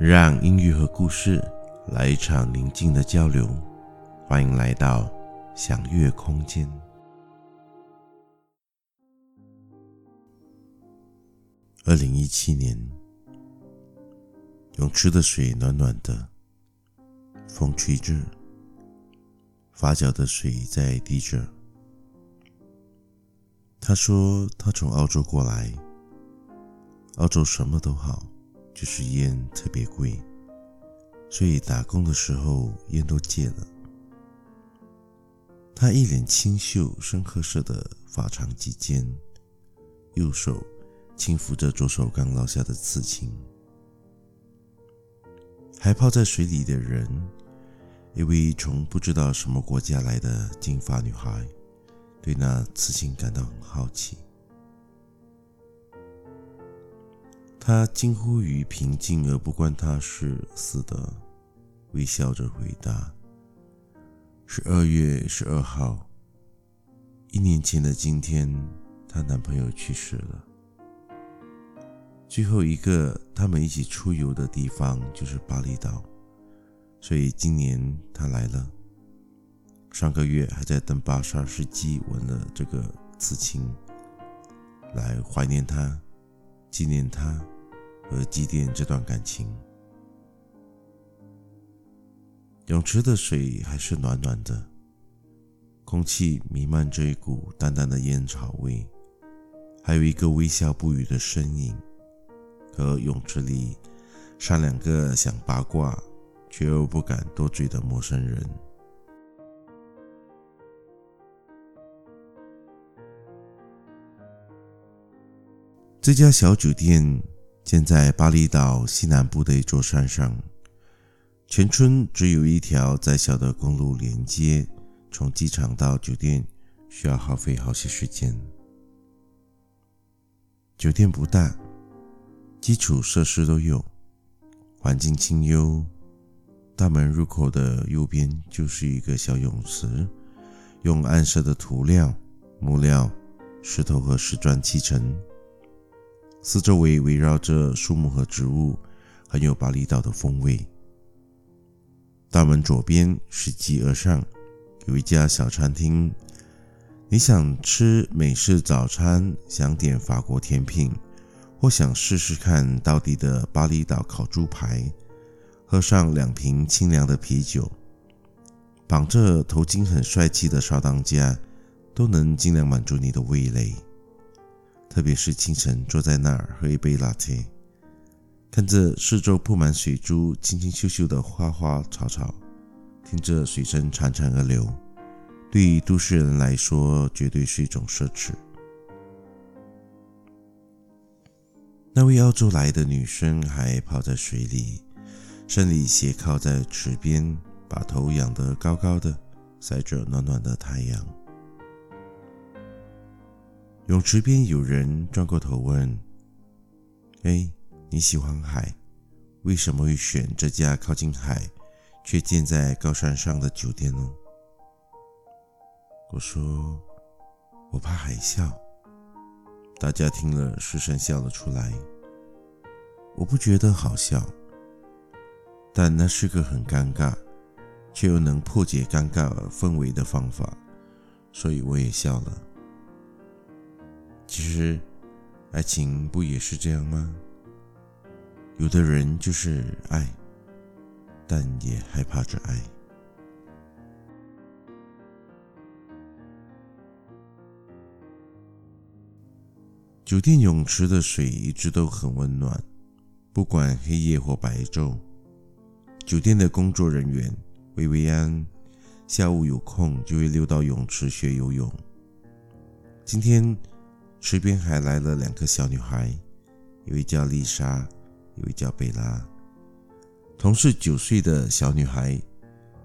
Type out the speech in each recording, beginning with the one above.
让音乐和故事来一场宁静的交流，欢迎来到享乐空间。二零一七年，泳池的水暖暖的，风吹着，发酵的水在滴着。他说他从澳洲过来，澳洲什么都好。就是烟特别贵，所以打工的时候烟都戒了。他一脸清秀深褐色的发长及肩，右手轻抚着左手刚落下的刺青。还泡在水里的人，一位从不知道什么国家来的金发女孩，对那刺青感到很好奇。他近乎于平静而不关他事似的微笑着回答：“十二月十二号，一年前的今天，她男朋友去世了。最后一个他们一起出游的地方就是巴厘岛，所以今年她来了。上个月还在登巴萨斯基纹了这个刺青，来怀念他，纪念他。”和祭奠这段感情。泳池的水还是暖暖的，空气弥漫着一股淡淡的烟草味，还有一个微笑不语的身影，和泳池里上两个想八卦却又不敢多嘴的陌生人。这家小酒店。建在巴厘岛西南部的一座山上，全村只有一条窄小的公路连接，从机场到酒店需要耗费好些时间。酒店不大，基础设施都有，环境清幽。大门入口的右边就是一个小泳池，用暗色的涂料、木料、石头和石砖砌成。四周围围绕着树木和植物，很有巴厘岛的风味。大门左边拾级而上，有一家小餐厅。你想吃美式早餐，想点法国甜品，或想试试看道地的巴厘岛烤猪排，喝上两瓶清凉的啤酒，绑着头巾很帅气的少当家，都能尽量满足你的味蕾。特别是清晨坐在那儿喝一杯 latte，看着四周铺满水珠、清清秀秀的花花草草，听着水声潺潺而流，对于都市人来说绝对是一种奢侈。那位澳洲来的女生还泡在水里，身体斜靠在池边，把头仰得高高的，晒着暖暖的太阳。泳池边有人转过头问：“哎，你喜欢海？为什么会选这家靠近海却建在高山上的酒店呢？”我说：“我怕海啸。”大家听了失声笑了出来。我不觉得好笑，但那是个很尴尬却又能破解尴尬氛围的方法，所以我也笑了。其实，爱情不也是这样吗？有的人就是爱，但也害怕着爱。酒店泳池的水一直都很温暖，不管黑夜或白昼。酒店的工作人员薇薇安下午有空就会溜到泳池学游泳。今天。池边还来了两个小女孩，一位叫丽莎，一位叫贝拉。同是九岁的小女孩，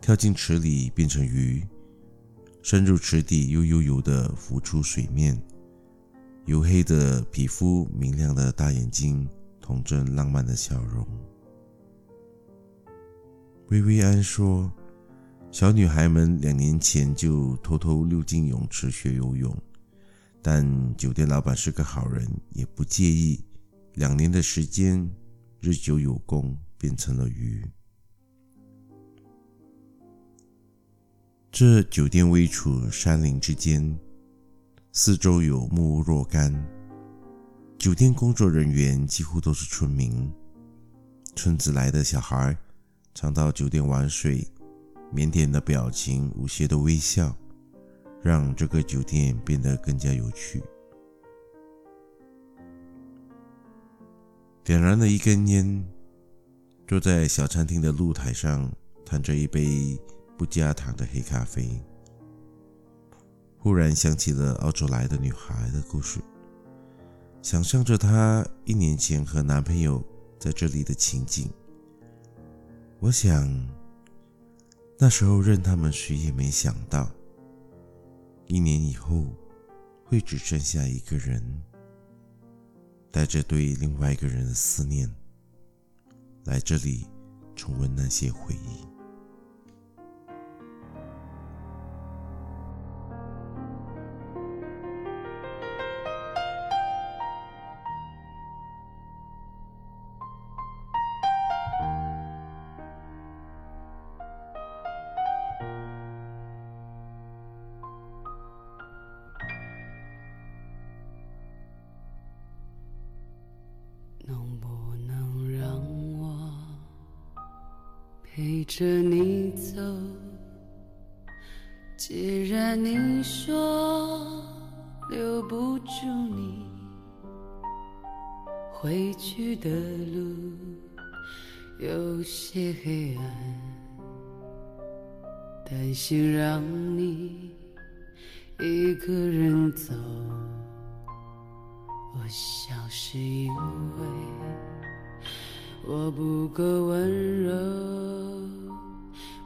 跳进池里变成鱼，深入池底悠悠悠地浮出水面。黝黑的皮肤，明亮的大眼睛，童真浪漫的笑容。薇薇安说，小女孩们两年前就偷偷溜进泳池学游泳。但酒店老板是个好人，也不介意。两年的时间，日久有功，变成了鱼。这酒店位处山林之间，四周有木屋若干。酒店工作人员几乎都是村民。村子来的小孩常到酒店玩水，腼腆的表情、无邪的微笑，让这个酒店变得更加有趣。点燃了一根烟，坐在小餐厅的露台上，叹着一杯。不加糖的黑咖啡，忽然想起了澳洲来的女孩的故事，想象着她一年前和男朋友在这里的情景。我想，那时候任他们谁也没想到，一年以后会只剩下一个人，带着对另外一个人的思念，来这里重温那些回忆。着你走，既然你说留不住你，回去的路有些黑暗，担心让你一个人走，我想是因为。我不够温柔，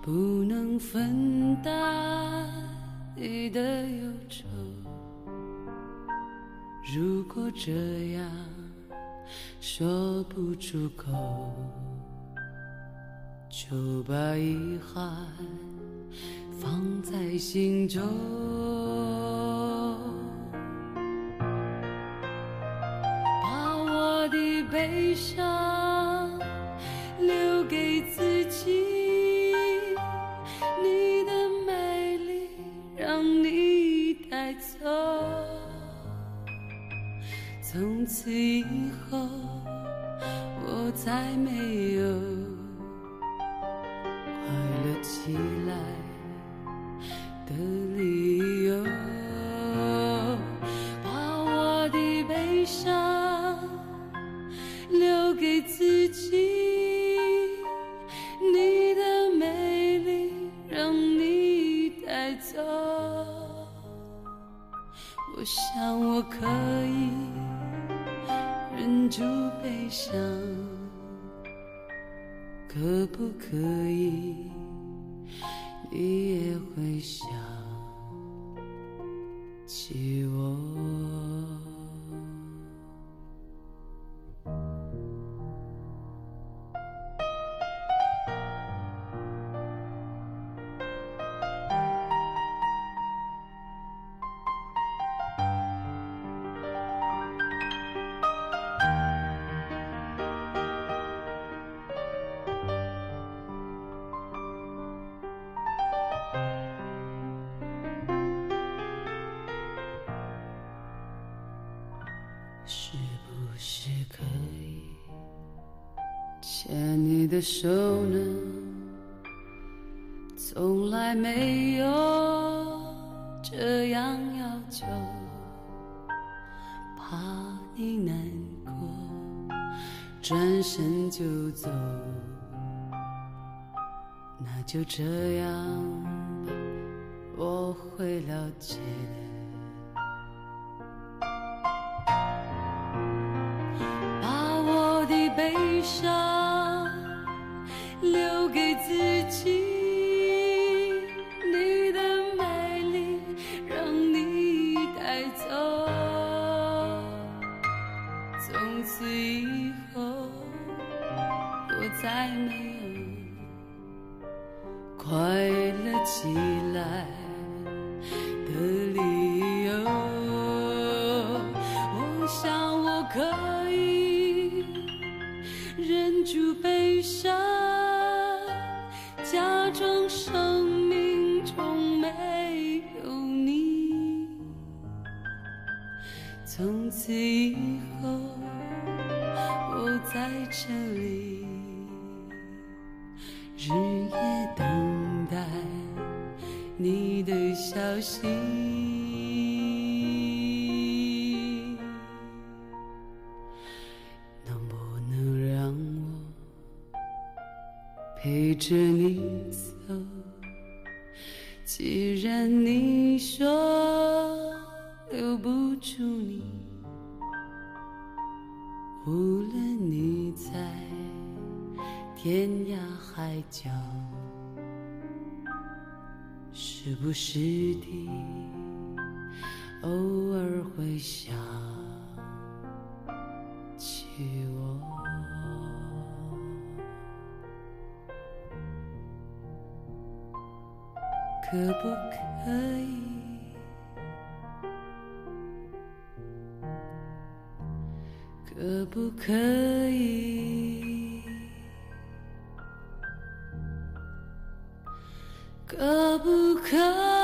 不能分担你的忧愁。如果这样说不出口，就把遗憾放在心中，把我的悲伤。再没有快乐起来的理由。把我的悲伤留给自己，你的美丽让你带走。我想我可以。忍住悲伤，可不可以？你也会想起我。的手呢？从来没有这样要求，怕你难过，转身就走，那就这样，我会了解的。可以。忍住悲伤，假装生命中没有你。从此以后，我在这里，日夜等待你的消息。着你走，既然你说留不住你，无论你在天涯海角，时不时地偶尔会想起我。可不可以？可不可以？可不可以？